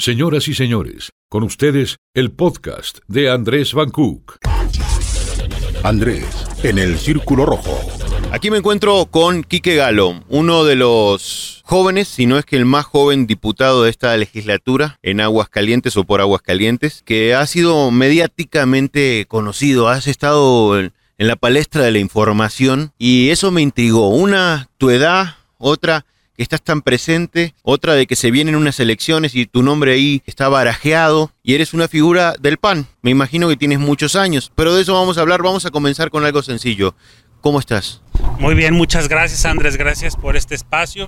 Señoras y señores, con ustedes el podcast de Andrés Van Cook. Andrés, en el Círculo Rojo. Aquí me encuentro con Quique Galo, uno de los jóvenes, si no es que el más joven diputado de esta legislatura en Aguascalientes o por Aguascalientes, que ha sido mediáticamente conocido. Has estado en la palestra de la información y eso me intrigó. Una, tu edad, otra, estás tan presente, otra de que se vienen unas elecciones y tu nombre ahí está barajeado y eres una figura del PAN. Me imagino que tienes muchos años, pero de eso vamos a hablar, vamos a comenzar con algo sencillo. ¿Cómo estás? Muy bien, muchas gracias Andrés, gracias por este espacio.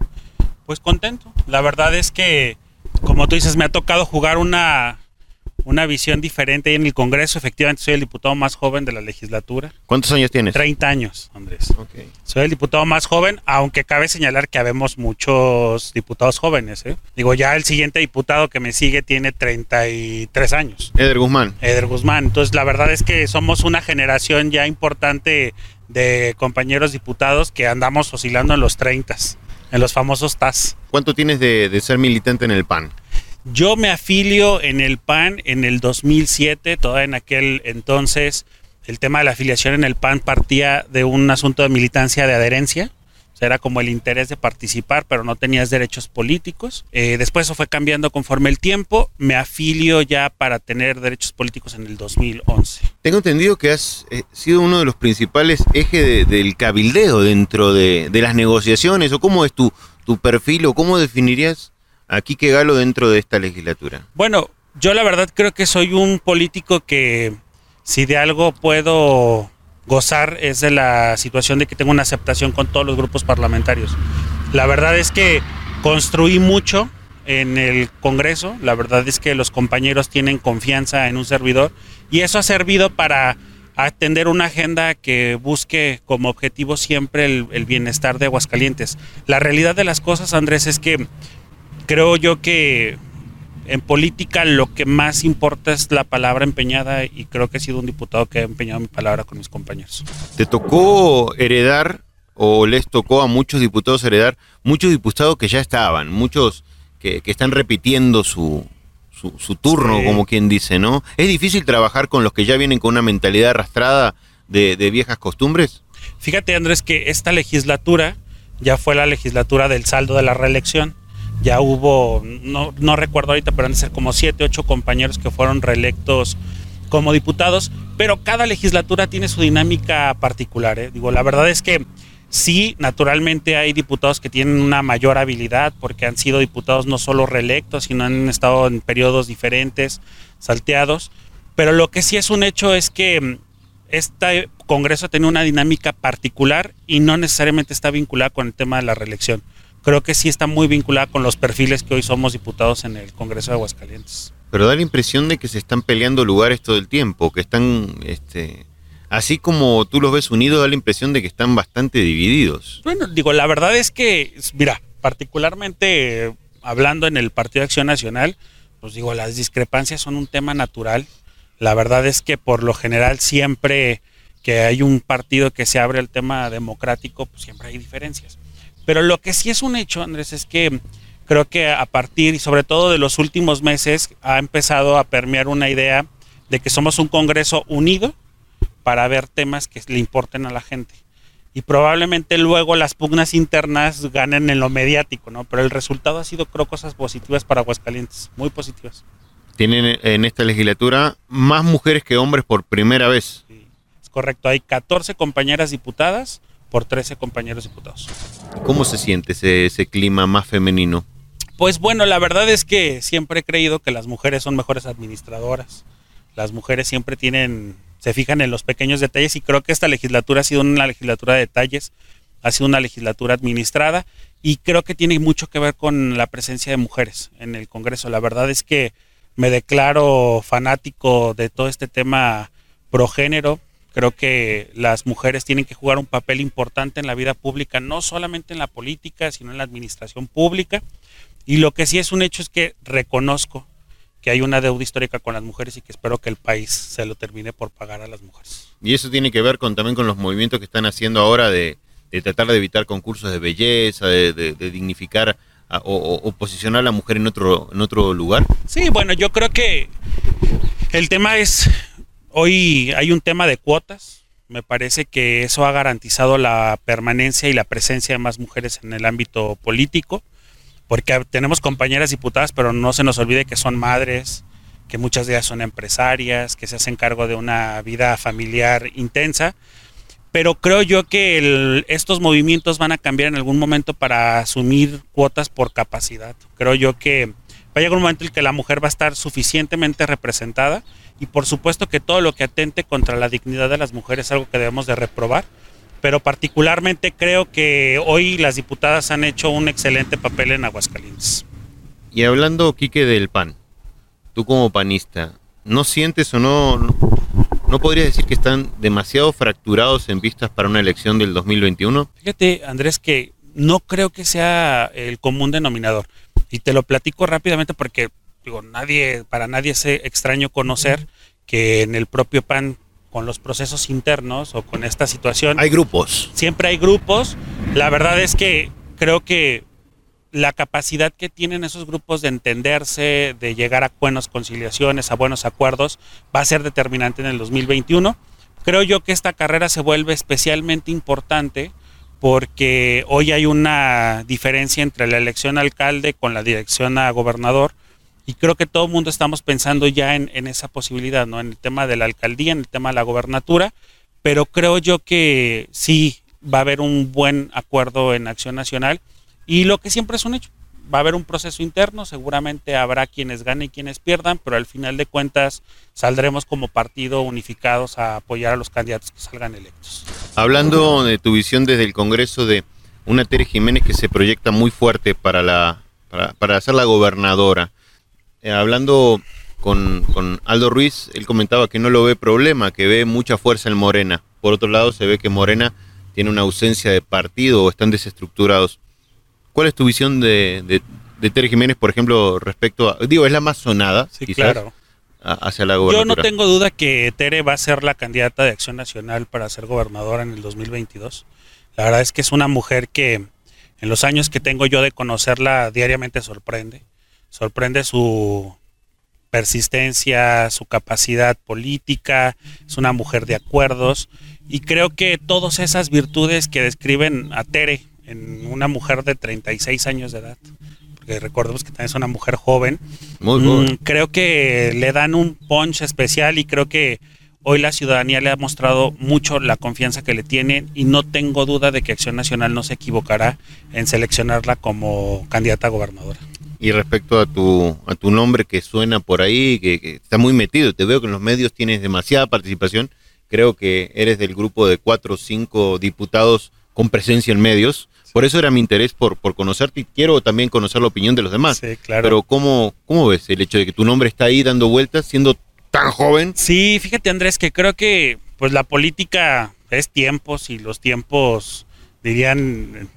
Pues contento. La verdad es que, como tú dices, me ha tocado jugar una, una visión diferente en el Congreso. Efectivamente, soy el diputado más joven de la legislatura. ¿Cuántos años tienes? 30 años, Andrés. Soy el diputado más joven, aunque cabe señalar que habemos muchos diputados jóvenes. ¿eh? Digo, ya el siguiente diputado que me sigue tiene 33 años. Eder Guzmán. Eder Guzmán. Entonces, la verdad es que somos una generación ya importante de compañeros diputados que andamos oscilando en los 30, en los famosos TAS. ¿Cuánto tienes de, de ser militante en el PAN? Yo me afilio en el PAN en el 2007, todavía en aquel entonces el tema de la afiliación en el PAN partía de un asunto de militancia de adherencia. O sea, era como el interés de participar, pero no tenías derechos políticos. Eh, después eso fue cambiando conforme el tiempo. Me afilio ya para tener derechos políticos en el 2011. Tengo entendido que has eh, sido uno de los principales ejes de, del cabildeo dentro de, las negociaciones. ¿O cómo es tu perfil o cómo definirías a Quique Galo dentro de esta legislatura? Bueno, yo la verdad creo que soy un político que si de algo puedo gozar es de la situación de que tengo una aceptación con todos los grupos parlamentarios. La verdad es que construí mucho en el Congreso, la verdad es que los compañeros tienen confianza en un servidor y eso ha servido para atender una agenda que busque como objetivo siempre el, el bienestar de Aguascalientes. La realidad de las cosas, Andrés, es que creo yo que en política lo que más importa es la palabra empeñada y creo que he sido un diputado que ha empeñado mi palabra con mis compañeros. ¿Te tocó heredar o les tocó a muchos diputados heredar muchos diputados que ya estaban, muchos que, que están repitiendo su, su, su turno, sí. como quien dice, ¿no? ¿Es difícil trabajar con los que ya vienen con una mentalidad arrastrada de, de viejas costumbres? Fíjate, Andrés, que esta legislatura ya fue la legislatura del saldo de la reelección ya hubo, no, no, recuerdo ahorita, pero han de ser como siete, ocho compañeros que fueron reelectos como diputados, pero cada legislatura tiene su dinámica particular. ¿eh? Digo, la verdad es que sí, naturalmente hay diputados que tienen una mayor habilidad porque han sido diputados no solo reelectos, sino han estado en periodos diferentes, salteados, pero lo que sí es un hecho es que este Congreso tiene una dinámica particular y no necesariamente está vinculada con el tema de la reelección creo que sí está muy vinculada con los perfiles que hoy somos diputados en el Congreso de Aguascalientes. Pero da la impresión de que se están peleando lugares todo el tiempo, que están, este, así como tú los ves unidos, da la impresión de que están bastante divididos. Bueno, digo, la verdad es que, mira, particularmente hablando en el Partido de Acción Nacional, pues digo, las discrepancias son un tema natural. La verdad es que por lo general siempre que hay un partido que se abre al tema democrático, pues siempre hay diferencias. Pero lo que sí es un hecho, Andrés, es que creo que a partir y sobre todo de los últimos meses ha empezado a permear una idea de que somos un Congreso unido para ver temas que le importen a la gente. Y probablemente luego las pugnas internas ganen en lo mediático, ¿no? Pero el resultado ha sido, creo, cosas positivas para Aguascalientes, muy positivas. Tienen en esta legislatura más mujeres que hombres por primera vez. Sí, es correcto, hay 14 compañeras diputadas, por 13 compañeros diputados. ¿Cómo se siente ese, ese, clima más femenino? Pues bueno, la verdad es que siempre he creído que las mujeres son mejores administradoras. Las mujeres siempre tienen, se fijan en los pequeños detalles y creo que esta legislatura ha sido una legislatura de detalles, ha sido una legislatura administrada y creo que tiene mucho que ver con la presencia de mujeres en el Congreso. La verdad es que me declaro fanático de todo este tema progénero, Creo que las mujeres tienen que jugar un papel importante en la vida pública, no solamente en la política, sino en la administración pública. Y lo que sí es un hecho es que reconozco que hay una deuda histórica con las mujeres y que espero que el país se lo termine por pagar a las mujeres. Y eso tiene que ver con también con los movimientos que están haciendo ahora de, de tratar de evitar concursos de belleza, de, de, de dignificar o, posicionar a la mujer en otro, en otro lugar? Sí, bueno, yo creo que el tema es, hoy hay un tema de cuotas, me parece que eso ha garantizado la permanencia y la presencia de más mujeres en el ámbito político, porque tenemos compañeras diputadas, pero no se nos olvide que son madres, que muchas de ellas son empresarias, que se hacen cargo de una vida familiar intensa pero creo yo que estos movimientos van a cambiar en algún momento para asumir cuotas por capacidad. Creo yo que va a llegar un momento en el que la mujer va a estar suficientemente representada y por supuesto que todo lo que atente contra la dignidad de las mujeres es algo que debemos de reprobar, pero particularmente creo que hoy las diputadas han hecho un excelente papel en Aguascalientes. Y hablando, Quique, del PAN, tú como panista, ¿no sientes o no, ¿No podrías decir que están demasiado fracturados en vistas para una elección del 2021? Fíjate, Andrés, que no creo que sea el común denominador. Y te lo platico rápidamente porque digo, nadie, para nadie es extraño conocer que en el propio PAN con los procesos internos o con esta situación. Hay grupos. Siempre hay grupos. La verdad es que creo que la capacidad que tienen esos grupos de entenderse, de llegar a buenas conciliaciones, a buenos acuerdos, va a ser determinante en el 2021. Creo yo que esta carrera se vuelve especialmente importante porque hoy hay una diferencia entre la elección a alcalde con la dirección a gobernador y creo que todo el mundo estamos pensando ya en, esa posibilidad, ¿no? En el tema de la alcaldía, en el tema de la gobernatura, pero creo yo que sí va a haber un buen acuerdo en Acción Nacional y lo que siempre es un hecho, va a haber un proceso interno, seguramente habrá quienes ganen y quienes pierdan, pero al final de cuentas saldremos como partido unificados a apoyar a los candidatos que salgan electos. Hablando de tu visión desde el Congreso de una Tere Jiménez que se proyecta muy fuerte para, la, para, ser la gobernadora, eh, hablando con, con Aldo Ruiz, él comentaba que no lo ve problema, que ve mucha fuerza en Morena. Por otro lado, se ve que Morena tiene una ausencia de partido o están desestructurados. ¿Cuál es tu visión de, de, Tere Jiménez, por ejemplo, respecto a, digo, es la más sonada, sí, claro. hacia la gobernatura? Yo no tengo duda que Tere va a ser la candidata de Acción Nacional para ser gobernadora en el 2022. La verdad es que es una mujer que en los años que tengo yo de conocerla diariamente sorprende. Sorprende su persistencia, su capacidad política, es una mujer de acuerdos y creo que todas esas virtudes que describen a Tere en una mujer de 36 años de edad, porque recordemos que también es una mujer joven. Muy mm, creo que le dan un punch especial y creo que hoy la ciudadanía le ha mostrado mucho la confianza que le tiene y no tengo duda de que Acción Nacional no se equivocará en seleccionarla como candidata a gobernadora. Y respecto a tu, a tu nombre que suena por ahí, que, que está muy metido, te veo que en los medios tienes demasiada participación, creo que eres del grupo de cuatro o cinco diputados con presencia en medios por eso era mi interés por, por conocerte y quiero también conocer la opinión de los demás. Sí, claro. Pero ¿cómo, ¿cómo ves el hecho de que tu nombre está ahí dando vueltas siendo tan joven? Sí, fíjate Andrés, que creo que pues la política es tiempos y los tiempos dirían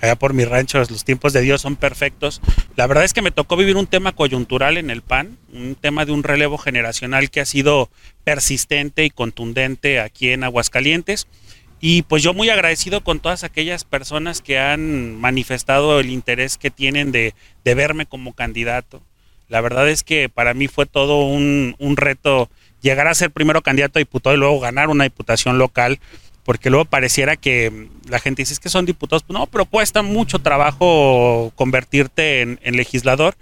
allá por mi rancho, los tiempos de Dios son perfectos. La verdad es que me tocó vivir un tema coyuntural en el PAN, un tema de un relevo generacional que ha sido persistente y contundente aquí en Aguascalientes. Y pues yo muy agradecido con todas aquellas personas que han manifestado el interés que tienen de, verme como candidato. La verdad es que para mí fue todo un, reto llegar a ser primero candidato a diputado y luego ganar una diputación local, porque luego pareciera que la gente dice que son diputados, no, pero cuesta mucho trabajo convertirte en, legislador.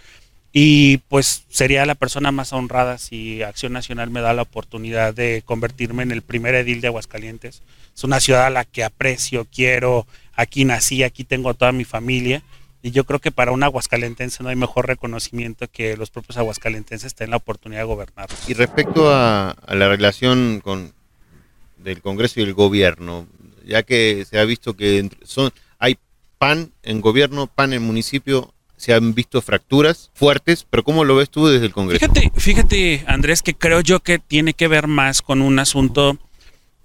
Y pues sería la persona más honrada si Acción Nacional me da la oportunidad de convertirme en el primer edil de Aguascalientes. Es una ciudad a la que aprecio, quiero, aquí nací, aquí tengo toda mi familia. Y yo creo que para un aguascalentense no hay mejor reconocimiento que los propios aguascalentenses tengan la oportunidad de gobernar. Y respecto a, la relación con del Congreso y el gobierno, ya que se ha visto que son hay PAN en gobierno, PAN en municipio, se han visto fracturas fuertes, pero ¿cómo lo ves tú desde el Congreso? Fíjate, fíjate, Andrés, que creo yo que tiene que ver más con un asunto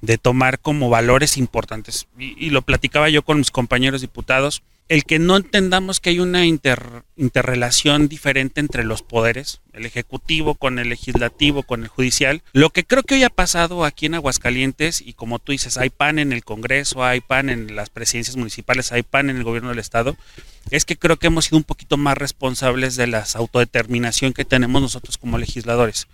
de tomar como valores importantes. Y, lo platicaba yo con mis compañeros diputados. El que no entendamos que hay una interrelación diferente entre los poderes, el ejecutivo con el legislativo, con el judicial. Lo que creo que hoy ha pasado aquí en Aguascalientes, y como tú dices, hay pan en el Congreso, hay pan en las presidencias municipales, hay pan en el gobierno del Estado, es que creo que hemos sido un poquito más responsables de la autodeterminación que tenemos nosotros como legisladores.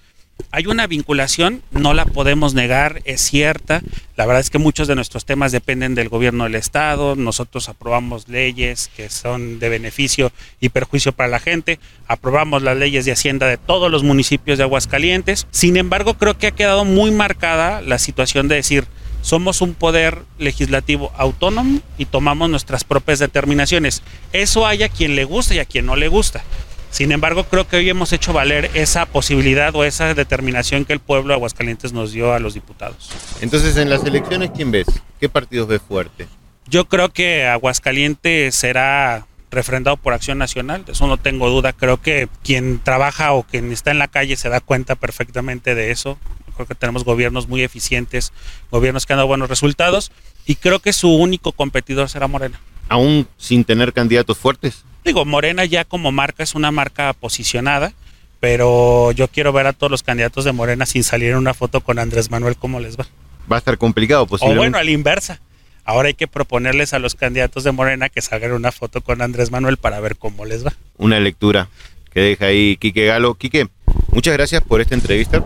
Hay una vinculación, no la podemos negar, es cierta. La verdad es que muchos de nuestros temas dependen del gobierno del Estado. Nosotros aprobamos leyes que son de beneficio y perjuicio para la gente. Aprobamos las leyes de Hacienda de todos los municipios de Aguascalientes. Sin embargo, creo que ha quedado muy marcada la situación de decir, somos un poder legislativo autónomo y tomamos nuestras propias determinaciones. Eso hay a quien le gusta y a quien no le gusta. Sin embargo, creo que hoy hemos hecho valer esa posibilidad o esa determinación que el pueblo de Aguascalientes nos dio a los diputados. Entonces, en las elecciones, ¿quién ves? ¿Qué partidos ves fuerte? Yo creo que Aguascalientes será refrendado por Acción Nacional, de eso no tengo duda. Creo que quien trabaja o quien está en la calle se da cuenta perfectamente de eso. Creo que tenemos gobiernos muy eficientes, gobiernos que han dado buenos resultados y creo que su único competidor será Morena. ¿Aún sin tener candidatos fuertes? Digo, Morena ya como marca es una marca posicionada, pero yo quiero ver a todos los candidatos de Morena sin salir en una foto con Andrés Manuel cómo les va. Va a estar complicado, posiblemente. O bueno, a la inversa. Ahora hay que proponerles a los candidatos de Morena que salgan una foto con Andrés Manuel para ver cómo les va. Una lectura que deja ahí Quique Galo. Quique, muchas gracias por esta entrevista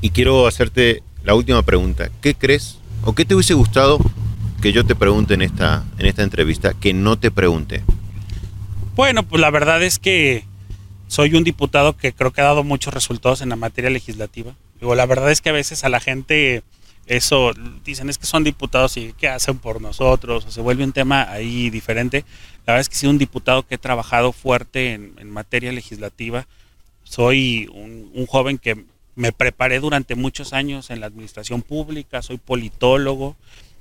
y quiero hacerte la última pregunta. ¿Qué crees o qué te hubiese gustado que yo te pregunte en esta, en esta entrevista que no te pregunte? Bueno, pues la verdad es que soy un diputado que creo que ha dado muchos resultados en la materia legislativa. Digo, la verdad es que a veces a la gente eso dicen es que son diputados y qué hacen por nosotros, se vuelve un tema ahí diferente. La verdad es que sido un diputado que he trabajado fuerte en, materia legislativa. Soy un, joven que me preparé durante muchos años en la administración pública, soy politólogo,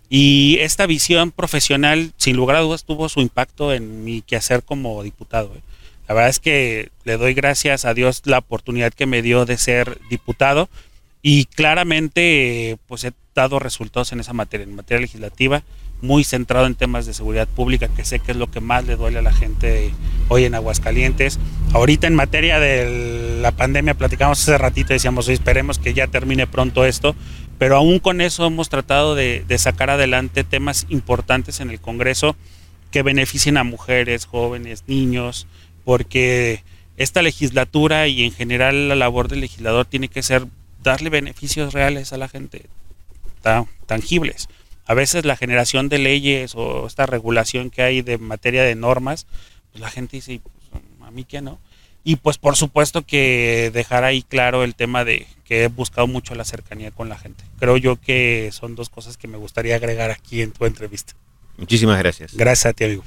y esta visión profesional, sin lugar a dudas, tuvo su impacto en mi quehacer como diputado. ¿eh? La verdad es que le doy gracias a Dios la oportunidad que me dio de ser diputado y claramente pues he dado resultados en esa materia, en materia legislativa, muy centrado en temas de seguridad pública, que sé que es lo que más le duele a la gente hoy en Aguascalientes. Ahorita en materia de la pandemia platicamos hace ratito, decíamos, esperemos que ya termine pronto esto, pero aún con eso hemos tratado de, sacar adelante temas importantes en el Congreso que beneficien a mujeres, jóvenes, niños, porque esta legislatura y en general la labor del legislador tiene que ser darle beneficios reales a la gente, tangibles. A veces la generación de leyes o esta regulación que hay de materia de normas, pues la gente dice, pues, a mí que no. Y pues por supuesto que dejar ahí claro el tema de que he buscado mucho la cercanía con la gente. Creo yo que son dos cosas que me gustaría agregar aquí en tu entrevista. Muchísimas gracias. Gracias a ti, amigo.